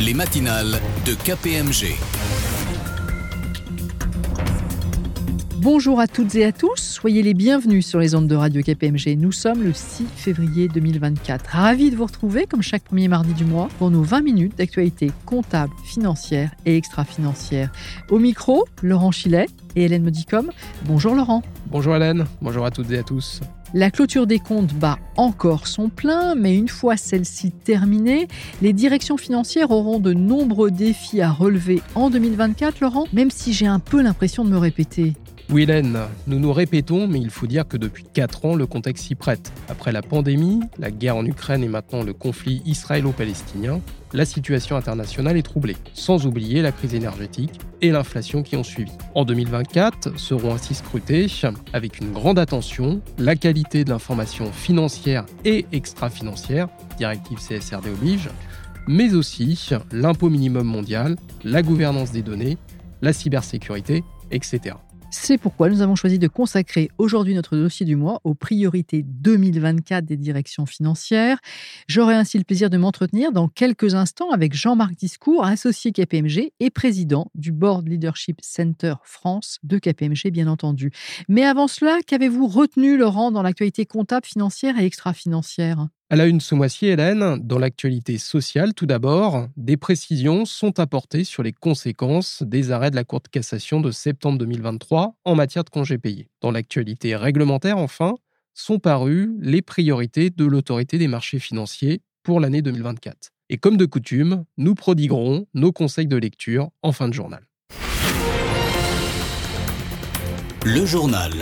les matinales de KPMG. Bonjour à toutes et à tous, soyez les bienvenus sur les ondes de Radio KPMG. Nous sommes le 6 février 2024. Ravi de vous retrouver comme chaque premier mardi du mois pour nos 20 minutes d'actualité comptable, financière et extra-financière. Au micro, Laurent Chilet et Hélène Modicom. Bonjour Laurent. Bonjour Hélène, bonjour à toutes et à tous. La clôture des comptes bat encore son plein, mais une fois celle-ci terminée, les directions financières auront de nombreux défis à relever en 2024, Laurent, même si j'ai un peu l'impression de me répéter. Hélène, nous nous répétons, mais il faut dire que depuis 4 ans, le contexte s'y prête. Après la pandémie, la guerre en Ukraine et maintenant le conflit israélo-palestinien, la situation internationale est troublée, sans oublier la crise énergétique et l'inflation qui ont suivi. En 2024 seront ainsi scrutés, avec une grande attention, la qualité de l'information financière et extra-financière, directive CSRD oblige, mais aussi l'impôt minimum mondial, la gouvernance des données, la cybersécurité, etc. C'est pourquoi nous avons choisi de consacrer aujourd'hui notre dossier du mois aux priorités 2024 des directions financières. J'aurai ainsi le plaisir de m'entretenir dans quelques instants avec Jean-Marc Discours, associé KPMG et président du Board Leadership Center France de KPMG, bien entendu. Mais avant cela, qu'avez-vous retenu, Laurent, dans l'actualité comptable, financière et extra-financière? À la une ce mois-ci, Hélène, dans l'actualité sociale, tout d'abord, des précisions sont apportées sur les conséquences des arrêts de la Cour de cassation de septembre 2023 en matière de congés payés. Dans l'actualité réglementaire, enfin, sont parues les priorités de l'autorité des marchés financiers pour l'année 2024. Et comme de coutume, nous prodiguerons nos conseils de lecture en fin de journal. Le journal.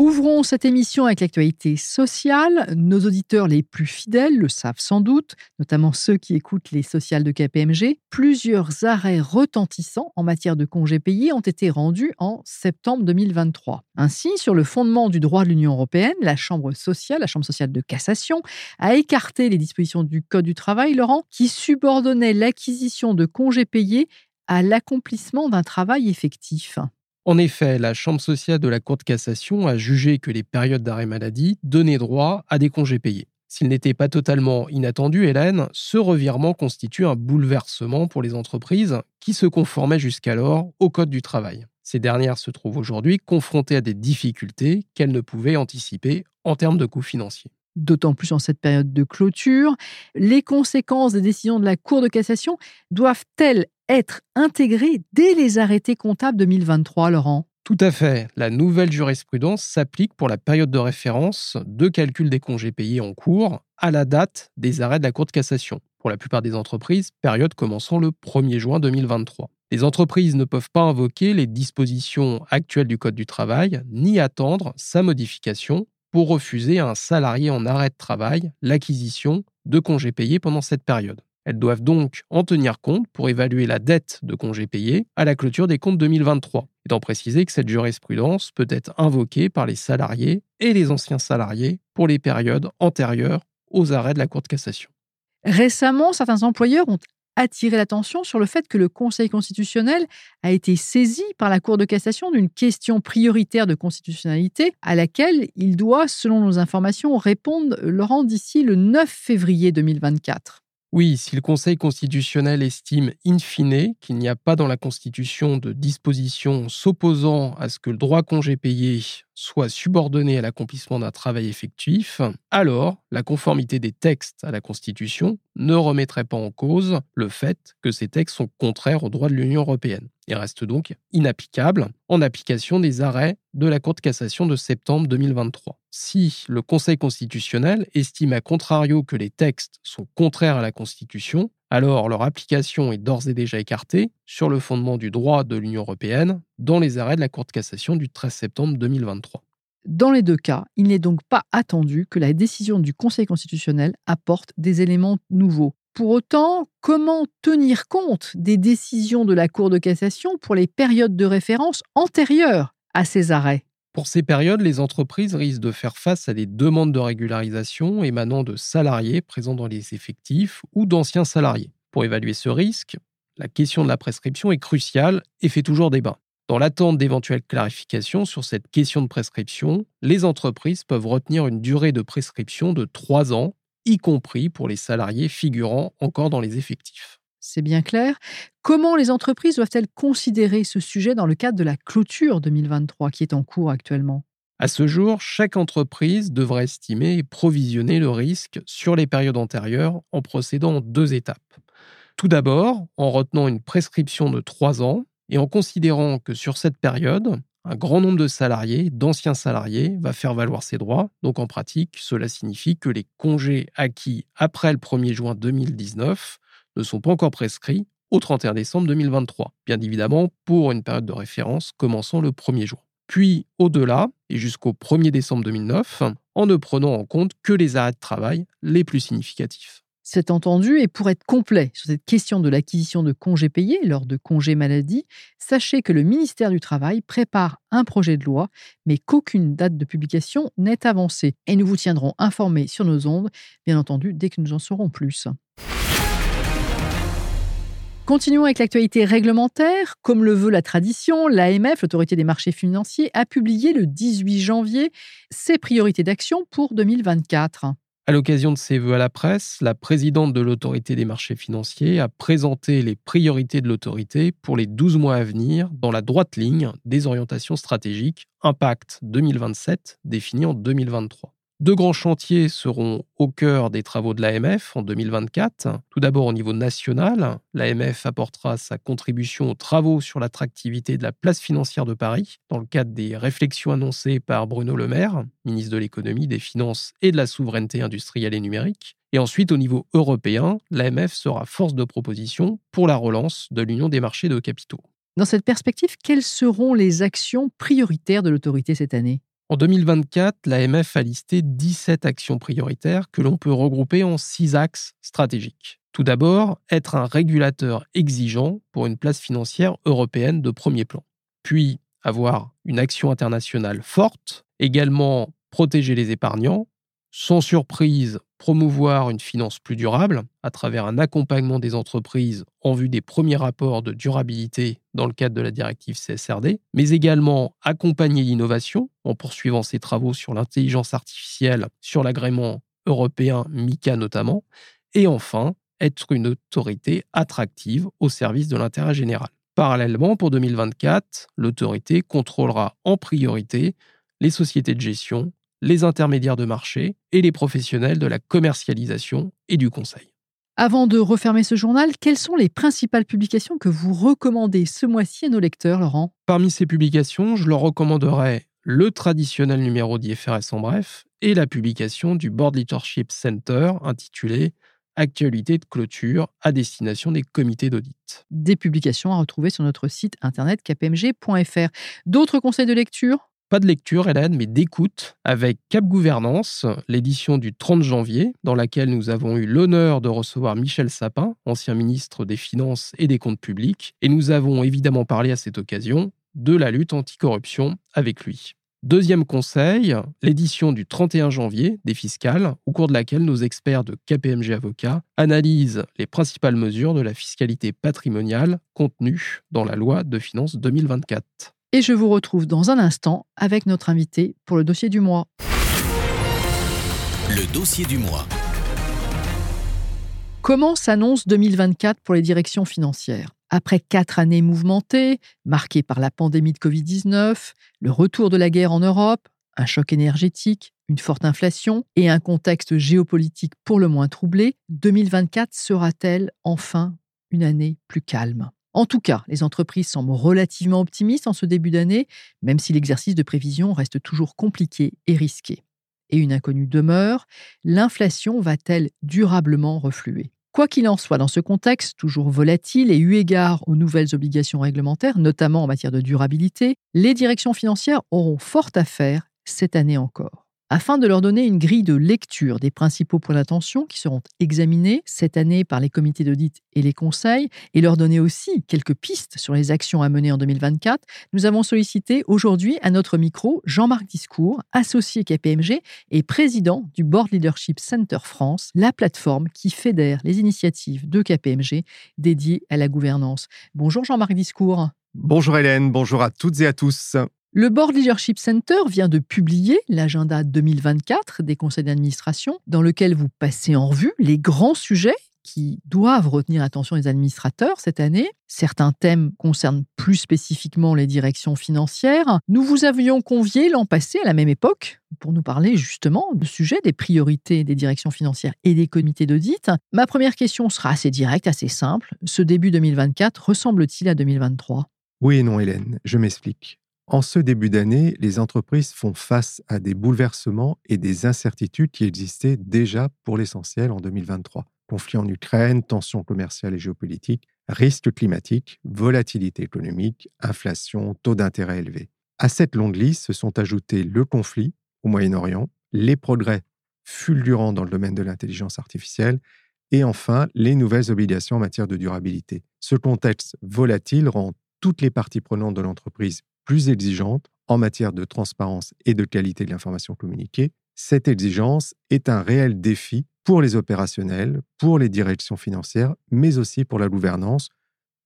Ouvrons cette émission avec l'actualité sociale. Nos auditeurs les plus fidèles le savent sans doute, notamment ceux qui écoutent les sociales de KPMG. Plusieurs arrêts retentissants en matière de congés payés ont été rendus en septembre 2023. Ainsi, sur le fondement du droit de l'Union européenne, la Chambre sociale, la Chambre sociale de cassation, a écarté les dispositions du Code du travail, Laurent, qui subordonnaient l'acquisition de congés payés à l'accomplissement d'un travail effectif. En effet, la Chambre sociale de la Cour de cassation a jugé que les périodes d'arrêt maladie donnaient droit à des congés payés. S'il n'était pas totalement inattendu, Hélène, ce revirement constitue un bouleversement pour les entreprises qui se conformaient jusqu'alors au Code du travail. Ces dernières se trouvent aujourd'hui confrontées à des difficultés qu'elles ne pouvaient anticiper en termes de coûts financiers d'autant plus en cette période de clôture. Les conséquences des décisions de la Cour de cassation doivent-elles être intégrées dès les arrêtés comptables 2023, Laurent? Tout à fait. La nouvelle jurisprudence s'applique pour la période de référence de calcul des congés payés en cours à la date des arrêts de la Cour de cassation. Pour la plupart des entreprises, période commençant le 1er juin 2023. Les entreprises ne peuvent pas invoquer les dispositions actuelles du Code du travail ni attendre sa modification refuser à un salarié en arrêt de travail l'acquisition de congés payés pendant cette période. Elles doivent donc en tenir compte pour évaluer la dette de congés payés à la clôture des comptes 2023, étant précisé que cette jurisprudence peut être invoquée par les salariés et les anciens salariés pour les périodes antérieures aux arrêts de la Cour de cassation. Récemment, certains employeurs ont attirer l'attention sur le fait que le Conseil constitutionnel a été saisi par la Cour de cassation d'une question prioritaire de constitutionnalité à laquelle il doit, selon nos informations, répondre, Laurent, d'ici le 9 février 2024. Oui, si le Conseil constitutionnel estime in fine qu'il n'y a pas dans la Constitution de disposition s'opposant à ce que le droit congé payé soit subordonné à l'accomplissement d'un travail effectif, alors la conformité des textes à la Constitution ne remettrait pas en cause le fait que ces textes sont contraires au droit de l'Union européenne et restent donc inapplicables en application des arrêts de la Cour de cassation de septembre 2023 si le Conseil constitutionnel estime à contrario que les textes sont contraires à la Constitution, alors leur application est d'ores et déjà écartée sur le fondement du droit de l'Union européenne dans les arrêts de la Cour de cassation du 13 septembre 2023. Dans les deux cas, il n'est donc pas attendu que la décision du Conseil constitutionnel apporte des éléments nouveaux. Pour autant, comment tenir compte des décisions de la Cour de cassation pour les périodes de référence antérieures à ces arrêts? Pour ces périodes, les entreprises risquent de faire face à des demandes de régularisation émanant de salariés présents dans les effectifs ou d'anciens salariés. Pour évaluer ce risque, la question de la prescription est cruciale et fait toujours débat. Dans l'attente d'éventuelles clarifications sur cette question de prescription, les entreprises peuvent retenir une durée de prescription de 3 ans y compris pour les salariés figurant encore dans les effectifs. C'est bien clair. Comment les entreprises doivent-elles considérer ce sujet dans le cadre de la clôture 2023 qui est en cours actuellement? À ce jour, chaque entreprise devrait estimer et provisionner le risque sur les périodes antérieures en procédant en deux étapes. Tout d'abord, en retenant une prescription de trois ans et en considérant que sur cette période, un grand nombre de salariés, d'anciens salariés, va faire valoir ses droits. Donc en pratique, cela signifie que les congés acquis après le 1er juin 2019 ne sont pas encore prescrits au 31 décembre 2023, bien évidemment pour une période de référence commençant le 1er juin. Puis au-delà, et jusqu'au 1er décembre 2009, en ne prenant en compte que les arrêts de travail les plus significatifs. C'est entendu, et pour être complet sur cette question de l'acquisition de congés payés lors de congés maladie, sachez que le ministère du Travail prépare un projet de loi, mais qu'aucune date de publication n'est avancée. Et nous vous tiendrons informés sur nos ondes, bien entendu, dès que nous en saurons plus. Continuons avec l'actualité réglementaire. Comme le veut la tradition, l'AMF, l'autorité des marchés financiers, a publié le 18 janvier ses priorités d'action pour 2024. À l'occasion de ses vœux à la presse, la présidente de l'autorité des marchés financiers a présenté les priorités de l'autorité pour les 12 mois à venir dans la droite ligne des orientations stratégiques Impact 2027 définies en 2023. Deux grands chantiers seront au cœur des travaux de l'AMF en 2024. Tout d'abord au niveau national, l'AMF apportera sa contribution aux travaux sur l'attractivité de la place financière de Paris dans le cadre des réflexions annoncées par Bruno Le Maire, ministre de l'économie, des finances et de la souveraineté industrielle et numérique. Et ensuite, au niveau européen, l'AMF sera force de proposition pour la relance de l'Union des marchés de capitaux. Dans cette perspective, quelles seront les actions prioritaires de l'autorité cette année? En 2024, l'AMF a listé 17 actions prioritaires que l'on peut regrouper en six axes stratégiques. Tout d'abord, être un régulateur exigeant pour une place financière européenne de premier plan. Puis, avoir une action internationale forte, également protéger les épargnants, sans surprise, promouvoir une finance plus durable à travers un accompagnement des entreprises en vue des premiers rapports de durabilité dans le cadre de la directive CSRD, mais également accompagner l'innovation en poursuivant ses travaux sur l'intelligence artificielle, sur l'agrément européen MICA notamment, et enfin être une autorité attractive au service de l'intérêt général. Parallèlement, pour 2024, l'autorité contrôlera en priorité les sociétés de gestion, les intermédiaires de marché et les professionnels de la commercialisation et du conseil. Avant de refermer ce journal, quelles sont les principales publications que vous recommandez ce mois-ci à nos lecteurs, Laurent? Parmi ces publications, je leur recommanderais le traditionnel numéro d'IFRS en bref et la publication du Board Leadership Center intitulé Actualité de clôture à destination des comités d'audit. Des publications à retrouver sur notre site internet kpmg.fr. D'autres conseils de lecture? Pas de lecture, Hélène, mais d'écoute avec Cap Gouvernance, l'édition du 30 janvier, dans laquelle nous avons eu l'honneur de recevoir Michel Sapin, ancien ministre des Finances et des Comptes publics, et nous avons évidemment parlé à cette occasion de la lutte anticorruption avec lui. Deuxième conseil, l'édition du 31 janvier des fiscales, au cours de laquelle nos experts de KPMG Avocats analysent les principales mesures de la fiscalité patrimoniale contenues dans la loi de finances 2024. Et je vous retrouve dans un instant avec notre invité pour le dossier du mois. Le dossier du mois. Comment s'annonce 2024 pour les directions financières? Après quatre années mouvementées, marquées par la pandémie de Covid-19, le retour de la guerre en Europe, un choc énergétique, une forte inflation et un contexte géopolitique pour le moins troublé, 2024 sera-t-elle enfin une année plus calme? En tout cas, les entreprises semblent relativement optimistes en ce début d'année, même si l'exercice de prévision reste toujours compliqué et risqué. Et une inconnue demeure, l'inflation va-t-elle durablement refluer? Quoi qu'il en soit, dans ce contexte toujours volatile et eu égard aux nouvelles obligations réglementaires, notamment en matière de durabilité, les directions financières auront fort à faire cette année encore afin de leur donner une grille de lecture des principaux points d'attention qui seront examinés cette année par les comités d'audit et les conseils, et leur donner aussi quelques pistes sur les actions à mener en 2024, nous avons sollicité aujourd'hui à notre micro Jean-Marc Discours, associé KPMG et président du Board Leadership Center France, la plateforme qui fédère les initiatives de KPMG dédiées à la gouvernance. Bonjour Jean-Marc Discours. Bonjour Hélène, bonjour à toutes et à tous. Le Board Leadership Center vient de publier l'agenda 2024 des conseils d'administration, dans lequel vous passez en revue les grands sujets qui doivent retenir l'attention des administrateurs cette année. Certains thèmes concernent plus spécifiquement les directions financières. Nous vous avions convié l'an passé, à la même époque, pour nous parler justement du sujet des priorités des directions financières et des comités d'audit. Ma première question sera assez directe, assez simple. Ce début 2024 ressemble-t-il à 2023 Oui et non, Hélène, je m'explique. En ce début d'année, les entreprises font face à des bouleversements et des incertitudes qui existaient déjà pour l'essentiel en 2023. Conflit en Ukraine, tensions commerciales et géopolitiques, risques climatiques, volatilité économique, inflation, taux d'intérêt élevés. À cette longue liste se sont ajoutés le conflit au Moyen-Orient, les progrès fulgurants dans le domaine de l'intelligence artificielle et enfin les nouvelles obligations en matière de durabilité. Ce contexte volatile rend toutes les parties prenantes de l'entreprise plus exigeante en matière de transparence et de qualité de l'information communiquée, cette exigence est un réel défi pour les opérationnels, pour les directions financières, mais aussi pour la gouvernance,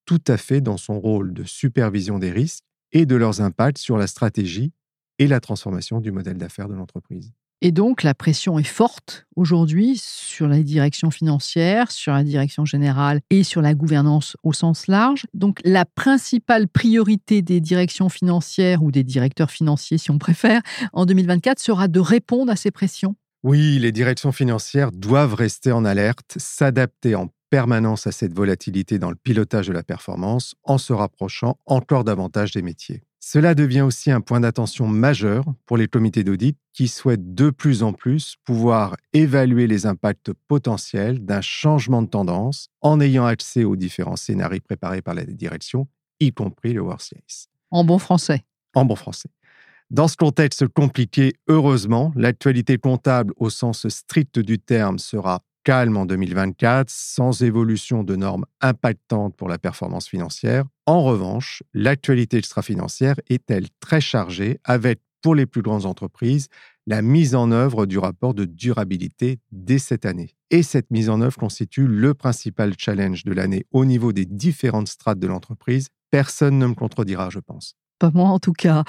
tout à fait dans son rôle de supervision des risques et de leurs impacts sur la stratégie et la transformation du modèle d'affaires de l'entreprise. Et donc, la pression est forte aujourd'hui sur la direction financière, sur la direction générale et sur la gouvernance au sens large. Donc, la principale priorité des directions financières ou des directeurs financiers, si on préfère, en 2024 sera de répondre à ces pressions. Oui, les directions financières doivent rester en alerte, s'adapter en permanence à cette volatilité dans le pilotage de la performance en se rapprochant encore davantage des métiers. Cela devient aussi un point d'attention majeur pour les comités d'audit qui souhaitent de plus en plus pouvoir évaluer les impacts potentiels d'un changement de tendance en ayant accès aux différents scénarios préparés par la direction, y compris le worst case. En bon français. En bon français. Dans ce contexte compliqué, heureusement, l'actualité comptable au sens strict du terme sera calme en 2024, sans évolution de normes impactantes pour la performance financière. En revanche, l'actualité extra-financière est-elle très chargée avec, pour les plus grandes entreprises, la mise en œuvre du rapport de durabilité dès cette année? Et cette mise en œuvre constitue le principal challenge de l'année au niveau des différentes strates de l'entreprise. Personne ne me contredira, je pense pas moi en tout cas.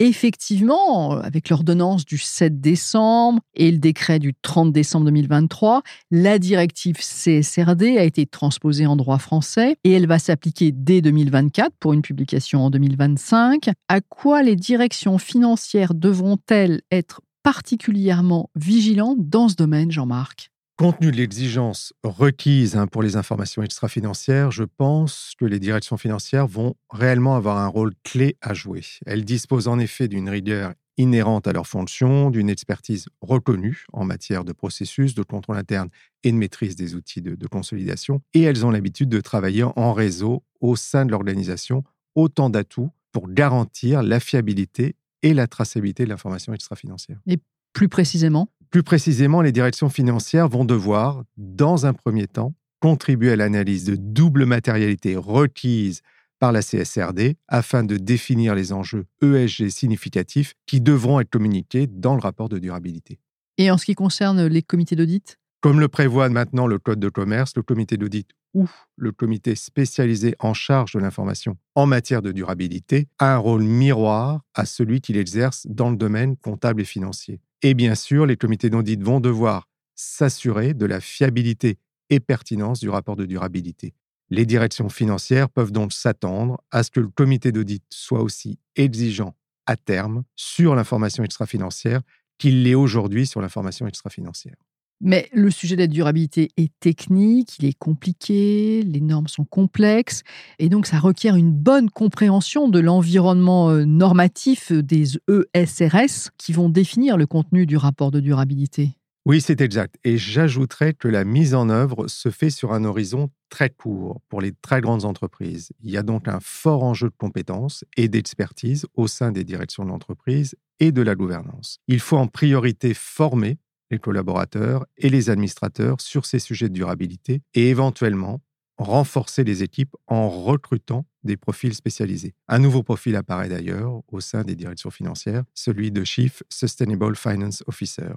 Effectivement, avec l'ordonnance du 7 décembre et le décret du 30 décembre 2023, la directive CSRD a été transposée en droit français et elle va s'appliquer dès 2024 pour une publication en 2025. À quoi les directions financières devront-elles être particulièrement vigilantes dans ce domaine, Jean-Marc? Compte tenu de l'exigence requise hein, pour les informations extra-financières, je pense que les directions financières vont réellement avoir un rôle clé à jouer. Elles disposent en effet d'une rigueur inhérente à leur fonction, d'une expertise reconnue en matière de processus, de contrôle interne et de maîtrise des outils de, de consolidation, et elles ont l'habitude de travailler en réseau au sein de l'organisation, autant d'atouts pour garantir la fiabilité et la traçabilité de l'information extra-financière. Et plus précisément plus précisément, les directions financières vont devoir, dans un premier temps, contribuer à l'analyse de double matérialité requise par la CSRD afin de définir les enjeux ESG significatifs qui devront être communiqués dans le rapport de durabilité. Et en ce qui concerne les comités d'audit? Comme le prévoit maintenant le Code de commerce, le comité d'audit ou le comité spécialisé en charge de l'information en matière de durabilité a un rôle miroir à celui qu'il exerce dans le domaine comptable et financier. Et bien sûr, les comités d'audit vont devoir s'assurer de la fiabilité et pertinence du rapport de durabilité. Les directions financières peuvent donc s'attendre à ce que le comité d'audit soit aussi exigeant à terme sur l'information extra-financière qu'il l'est aujourd'hui sur l'information extra-financière. Mais le sujet de la durabilité est technique, il est compliqué, les normes sont complexes, et donc ça requiert une bonne compréhension de l'environnement euh, normatif des ESRS qui vont définir le contenu du rapport de durabilité. Oui, c'est exact. Et j'ajouterais que la mise en œuvre se fait sur un horizon très court pour les très grandes entreprises. Il y a donc un fort enjeu de compétences et d'expertise au sein des directions de l'entreprise et de la gouvernance. Il faut en priorité former les collaborateurs et les administrateurs sur ces sujets de durabilité et éventuellement renforcer les équipes en recrutant des profils spécialisés. Un nouveau profil apparaît d'ailleurs au sein des directions financières, celui de Chief Sustainable Finance Officer.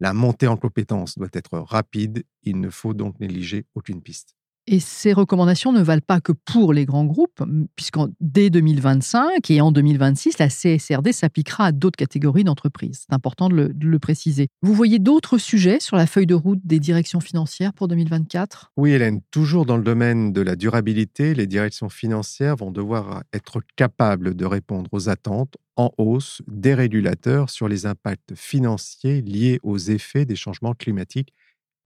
La montée en compétences doit être rapide, il ne faut donc négliger aucune piste. Et ces recommandations ne valent pas que pour les grands groupes, puisqu'en dès 2025 et en 2026, la CSRD s'appliquera à d'autres catégories d'entreprises. C'est important de le, de le, préciser. Vous voyez d'autres sujets sur la feuille de route des directions financières pour 2024 Oui, Hélène, toujours dans le domaine de la durabilité, les directions financières vont devoir être capables de répondre aux attentes en hausse des régulateurs sur les impacts financiers liés aux effets des changements climatiques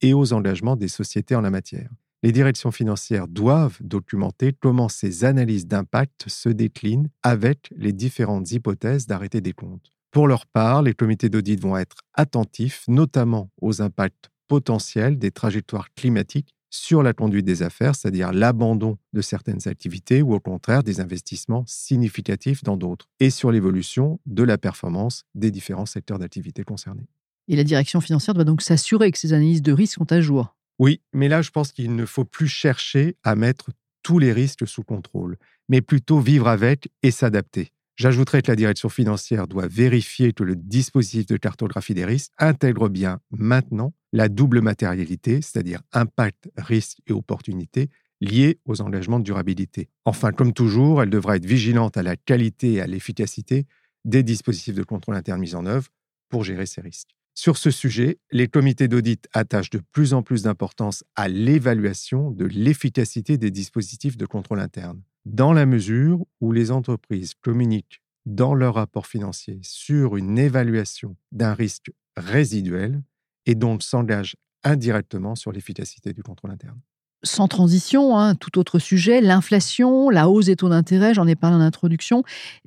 et aux engagements des sociétés en la matière les directions financières doivent documenter comment ces analyses d'impact se déclinent avec les différentes hypothèses d'arrêté des comptes. Pour leur part, les comités d'audit vont être attentifs notamment aux impacts potentiels des trajectoires climatiques sur la conduite des affaires, c'est-à-dire l'abandon de certaines activités ou au contraire des investissements significatifs dans d'autres, et sur l'évolution de la performance des différents secteurs d'activité concernés. Et la direction financière doit donc s'assurer que ces analyses de risque sont à jour. Oui, mais là, je pense qu'il ne faut plus chercher à mettre tous les risques sous contrôle, mais plutôt vivre avec et s'adapter. J'ajouterais que la direction financière doit vérifier que le dispositif de cartographie des risques intègre bien maintenant la double matérialité, c'est-à-dire impact, risque et opportunité liés aux engagements de durabilité. Enfin, comme toujours, elle devra être vigilante à la qualité et à l'efficacité des dispositifs de contrôle interne mis en œuvre pour gérer ces risques. Sur ce sujet, les comités d'audit attachent de plus en plus d'importance à l'évaluation de l'efficacité des dispositifs de contrôle interne. Dans la mesure où les entreprises communiquent dans leur rapport financier sur une évaluation d'un risque résiduel et donc s'engagent indirectement sur l'efficacité du contrôle interne sans transition, hein, tout autre sujet, l'inflation, la hausse des taux d'intérêt, j'en ai parlé en introduction.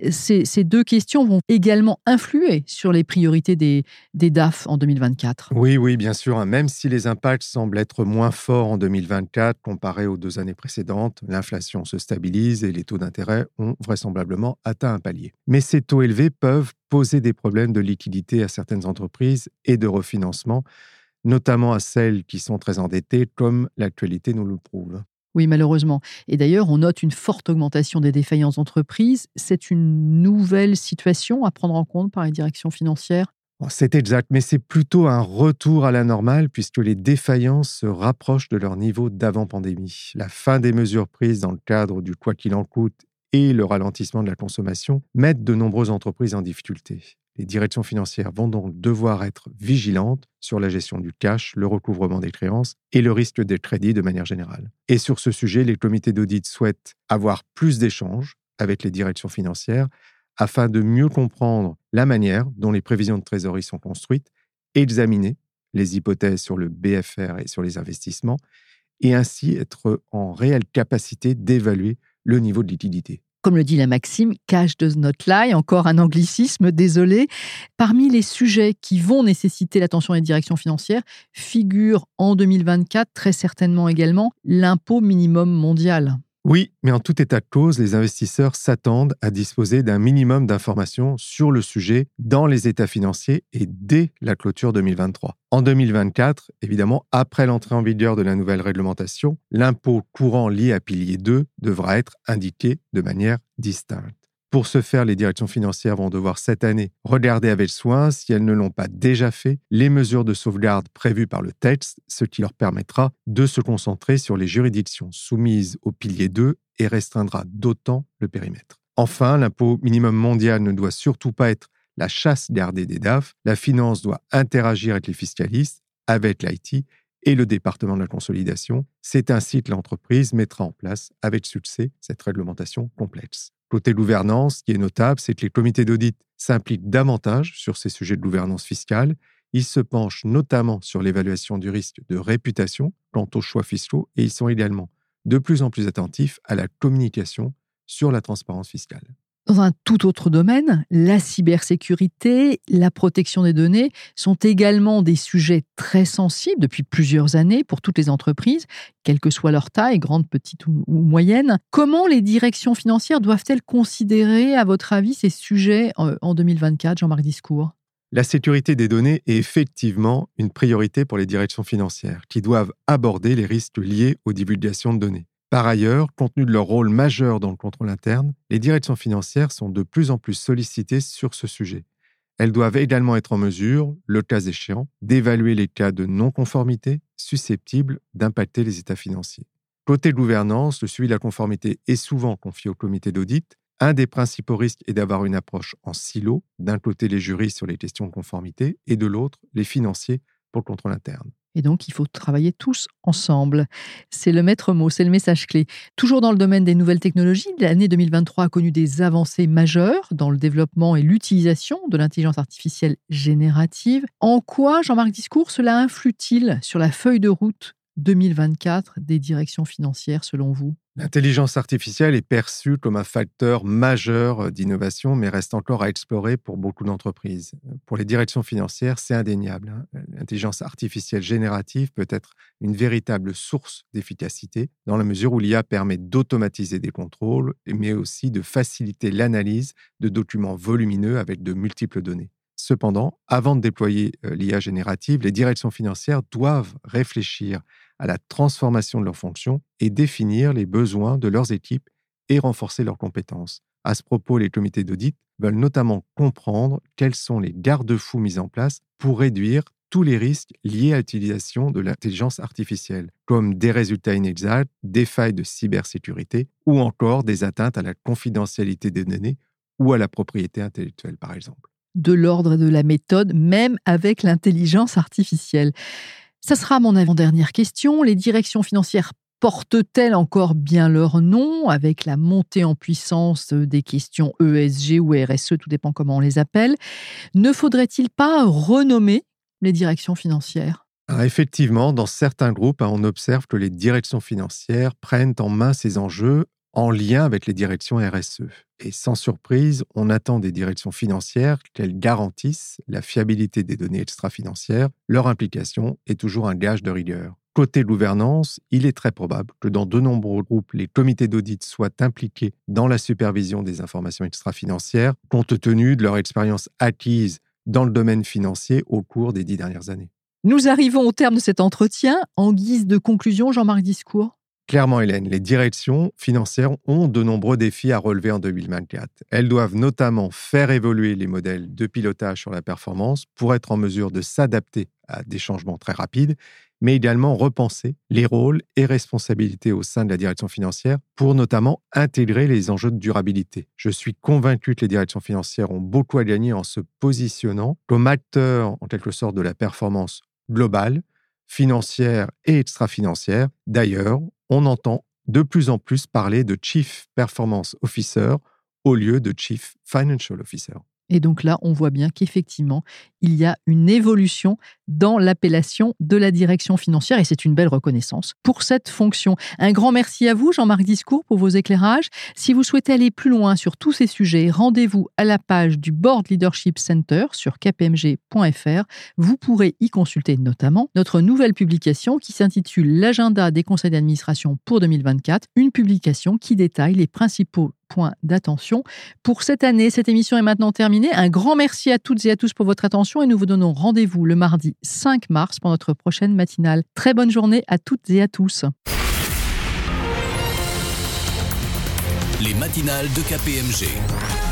Ces, deux questions vont également influer sur les priorités des, des DAF en 2024. Oui, oui, bien sûr. Hein. Même si les impacts semblent être moins forts en 2024 comparés aux deux années précédentes, l'inflation se stabilise et les taux d'intérêt ont vraisemblablement atteint un palier. Mais ces taux élevés peuvent poser des problèmes de liquidité à certaines entreprises et de refinancement notamment à celles qui sont très endettées, comme l'actualité nous le prouve. Oui, malheureusement. Et d'ailleurs, on note une forte augmentation des défaillances d'entreprises. C'est une nouvelle situation à prendre en compte par les directions financières? C'est exact, mais c'est plutôt un retour à la normale puisque les défaillances se rapprochent de leur niveau d'avant-pandémie. La fin des mesures prises dans le cadre du quoi qu'il en coûte et le ralentissement de la consommation mettent de nombreuses entreprises en difficulté. Les directions financières vont donc devoir être vigilantes sur la gestion du cash, le recouvrement des créances et le risque des crédits de manière générale. Et sur ce sujet, les comités d'audit souhaitent avoir plus d'échanges avec les directions financières afin de mieux comprendre la manière dont les prévisions de trésorerie sont construites, examiner les hypothèses sur le BFR et sur les investissements, et ainsi être en réelle capacité d'évaluer le niveau de liquidité. Comme le dit la maxime, cash does not lie, encore un anglicisme, désolé. Parmi les sujets qui vont nécessiter l'attention des directions financières figure en 2024 très certainement également l'impôt minimum mondial. Oui, mais en tout état de cause, les investisseurs s'attendent à disposer d'un minimum d'informations sur le sujet dans les états financiers et dès la clôture 2023. En 2024, évidemment, après l'entrée en vigueur de la nouvelle réglementation, l'impôt courant lié à pilier 2 devra être indiqué de manière distincte. Pour ce faire, les directions financières vont devoir cette année regarder avec soin, si elles ne l'ont pas déjà fait, les mesures de sauvegarde prévues par le texte, ce qui leur permettra de se concentrer sur les juridictions soumises au pilier 2 et restreindra d'autant le périmètre. Enfin, l'impôt minimum mondial ne doit surtout pas être la chasse gardée des DAF. La finance doit interagir avec les fiscalistes, avec l'IT et le département de la consolidation. C'est ainsi que l'entreprise mettra en place avec succès cette réglementation complexe. Côté gouvernance, ce qui est notable, c'est que les comités d'audit s'impliquent davantage sur ces sujets de gouvernance fiscale. Ils se penchent notamment sur l'évaluation du risque de réputation quant aux choix fiscaux et ils sont également de plus en plus attentifs à la communication sur la transparence fiscale. Dans un tout autre domaine, la cybersécurité, la protection des données sont également des sujets très sensibles depuis plusieurs années pour toutes les entreprises, quelle que soit leur taille, grande, petite ou, moyenne. Comment les directions financières doivent-elles considérer, à votre avis, ces sujets euh, en 2024, Jean-Marc Discours? La sécurité des données est effectivement une priorité pour les directions financières, qui doivent aborder les risques liés aux divulgations de données. Par ailleurs, compte tenu de leur rôle majeur dans le contrôle interne, les directions financières sont de plus en plus sollicitées sur ce sujet. Elles doivent également être en mesure, le cas échéant, d'évaluer les cas de non-conformité susceptibles d'impacter les états financiers. Côté gouvernance, le suivi de la conformité est souvent confié au comité d'audit. Un des principaux risques est d'avoir une approche en silo, d'un côté les juristes sur les questions de conformité et de l'autre les financiers pour le contrôle interne. Et donc, il faut travailler tous ensemble. C'est le maître mot, c'est le message clé. Toujours dans le domaine des nouvelles technologies, l'année 2023 a connu des avancées majeures dans le développement et l'utilisation de l'intelligence artificielle générative. En quoi, Jean-Marc Discours, cela influe-t-il sur la feuille de route 2024 des directions financières selon vous? L'intelligence artificielle est perçue comme un facteur majeur d'innovation, mais reste encore à explorer pour beaucoup d'entreprises. Pour les directions financières, c'est indéniable. Hein. L'intelligence artificielle générative peut être une véritable source d'efficacité, dans la mesure où l'IA permet d'automatiser des contrôles, mais aussi de faciliter l'analyse de documents volumineux avec de multiples données. Cependant, avant de déployer euh, l'IA générative, les directions financières doivent réfléchir à la transformation de leurs fonctions et définir les besoins de leurs équipes et renforcer leurs compétences. À ce propos, les comités d'audit veulent notamment comprendre quels sont les garde-fous mis en place pour réduire tous les risques liés à l'utilisation de l'intelligence artificielle, comme des résultats inexacts, des failles de cybersécurité ou encore des atteintes à la confidentialité des données ou à la propriété intellectuelle, par exemple de l'ordre de la méthode, même avec l'intelligence artificielle. Ça sera mon avant-dernière question. Les directions financières portent-elles encore bien leur nom avec la montée en puissance des questions ESG ou RSE, tout dépend comment on les appelle? Ne faudrait-il pas renommer les directions financières? Effectivement, dans certains groupes, hein, on observe que les directions financières prennent en main ces enjeux en lien avec les directions RSE. Et sans surprise, on attend des directions financières qu'elles garantissent la fiabilité des données extra-financières. Leur implication est toujours un gage de rigueur. Côté gouvernance, il est très probable que dans de nombreux groupes, les comités d'audit soient impliqués dans la supervision des informations extra-financières, compte tenu de leur expérience acquise dans le domaine financier au cours des dix dernières années. Nous arrivons au terme de cet entretien. En guise de conclusion, Jean-Marc Discours Clairement, Hélène, les directions financières ont de nombreux défis à relever en 2024. Elles doivent notamment faire évoluer les modèles de pilotage sur la performance pour être en mesure de s'adapter à des changements très rapides, mais également repenser les rôles et responsabilités au sein de la direction financière pour notamment intégrer les enjeux de durabilité. Je suis convaincu que les directions financières ont beaucoup à gagner en se positionnant comme acteurs en quelque sorte de la performance globale, financière et extra-financière. D'ailleurs, on entend de plus en plus parler de Chief Performance Officer au lieu de Chief Financial Officer. Et donc là, on voit bien qu'effectivement, il y a une évolution dans l'appellation de la direction financière et c'est une belle reconnaissance pour cette fonction. Un grand merci à vous, Jean-Marc Discours, pour vos éclairages. Si vous souhaitez aller plus loin sur tous ces sujets, rendez-vous à la page du Board Leadership Center sur kpmg.fr. Vous pourrez y consulter notamment notre nouvelle publication qui s'intitule L'agenda des conseils d'administration pour 2024, une publication qui détaille les principaux point d'attention. Pour cette année, cette émission est maintenant terminée. Un grand merci à toutes et à tous pour votre attention et nous vous donnons rendez-vous le mardi 5 mars pour notre prochaine matinale. Très bonne journée à toutes et à tous. Les matinales de KPMG